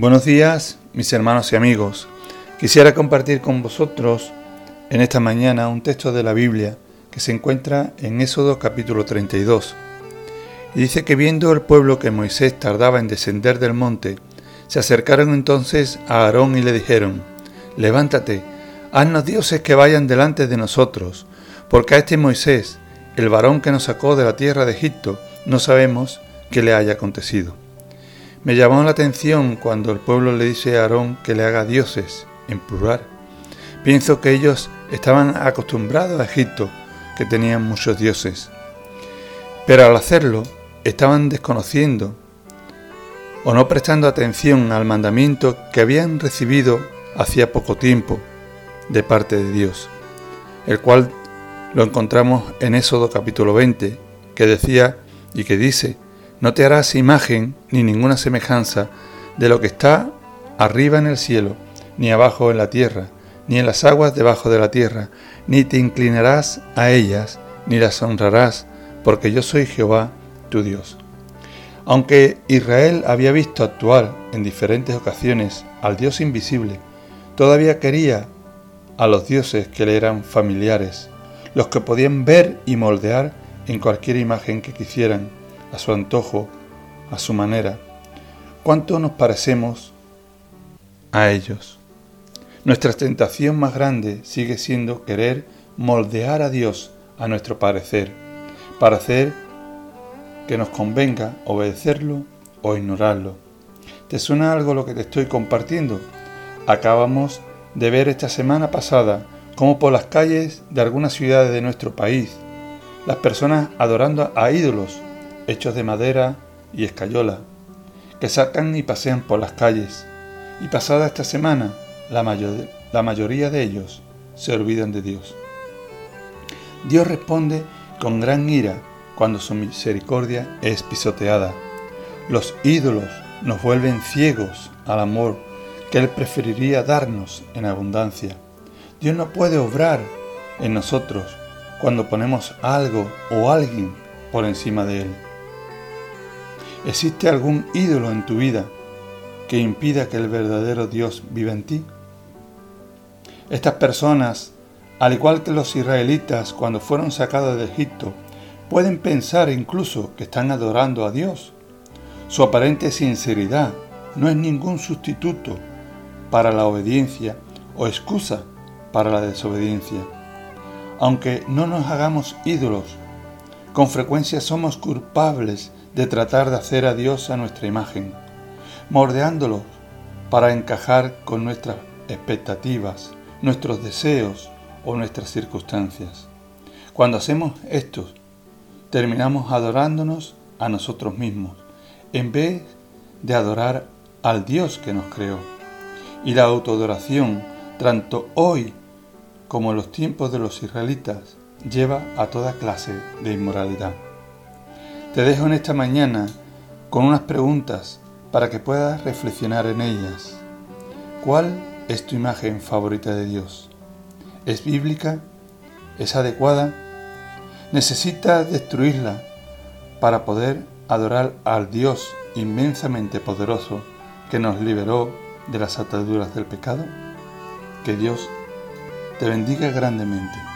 Buenos días, mis hermanos y amigos. Quisiera compartir con vosotros en esta mañana un texto de la Biblia que se encuentra en Éxodo capítulo 32. Y dice que viendo el pueblo que Moisés tardaba en descender del monte, se acercaron entonces a Aarón y le dijeron, Levántate, haznos dioses que vayan delante de nosotros, porque a este Moisés, el varón que nos sacó de la tierra de Egipto, no sabemos qué le haya acontecido. Me llamó la atención cuando el pueblo le dice a Aarón que le haga dioses, en plural. Pienso que ellos estaban acostumbrados a Egipto, que tenían muchos dioses. Pero al hacerlo, estaban desconociendo o no prestando atención al mandamiento que habían recibido hacía poco tiempo de parte de Dios, el cual lo encontramos en Éxodo capítulo 20, que decía y que dice, no te harás imagen ni ninguna semejanza de lo que está arriba en el cielo, ni abajo en la tierra, ni en las aguas debajo de la tierra, ni te inclinarás a ellas, ni las honrarás, porque yo soy Jehová tu Dios. Aunque Israel había visto actuar en diferentes ocasiones al Dios invisible, todavía quería a los dioses que le eran familiares, los que podían ver y moldear en cualquier imagen que quisieran, a su antojo, a su manera. ¿Cuánto nos parecemos a ellos? Nuestra tentación más grande sigue siendo querer moldear a Dios a nuestro parecer, para hacer que nos convenga obedecerlo o ignorarlo. ¿Te suena algo lo que te estoy compartiendo? Acabamos de ver esta semana pasada cómo por las calles de algunas ciudades de nuestro país, las personas adorando a ídolos hechos de madera y escayola, que sacan y pasean por las calles, y pasada esta semana, la, mayoría de ellos se olvidan de Dios. Dios responde con gran ira cuando su misericordia es pisoteada. Los ídolos nos vuelven ciegos al amor que Él preferiría darnos en abundancia. Dios no puede obrar en nosotros cuando ponemos algo o alguien por encima de Él. ¿Existe algún ídolo en tu vida que impida que el verdadero Dios viva en ti? Estas personas, al igual que los israelitas cuando fueron sacados de Egipto, pueden pensar incluso que están adorando a Dios. Su aparente sinceridad no es ningún sustituto para la obediencia o excusa para la desobediencia. Aunque no nos hagamos ídolos, con frecuencia somos culpables de tratar de hacer a Dios a nuestra imagen, mordeándolos para encajar con nuestras expectativas, nuestros deseos o nuestras circunstancias. Cuando hacemos esto, terminamos adorándonos a nosotros mismos, en vez de adorar al Dios que nos creó. Y la autoadoración, tanto hoy como en los tiempos de los israelitas, lleva a toda clase de inmoralidad. Te dejo en esta mañana con unas preguntas para que puedas reflexionar en ellas. ¿Cuál es tu imagen favorita de Dios? ¿Es bíblica? ¿Es adecuada? ¿Necesitas destruirla para poder adorar al Dios inmensamente poderoso que nos liberó de las ataduras del pecado? Que Dios te bendiga grandemente.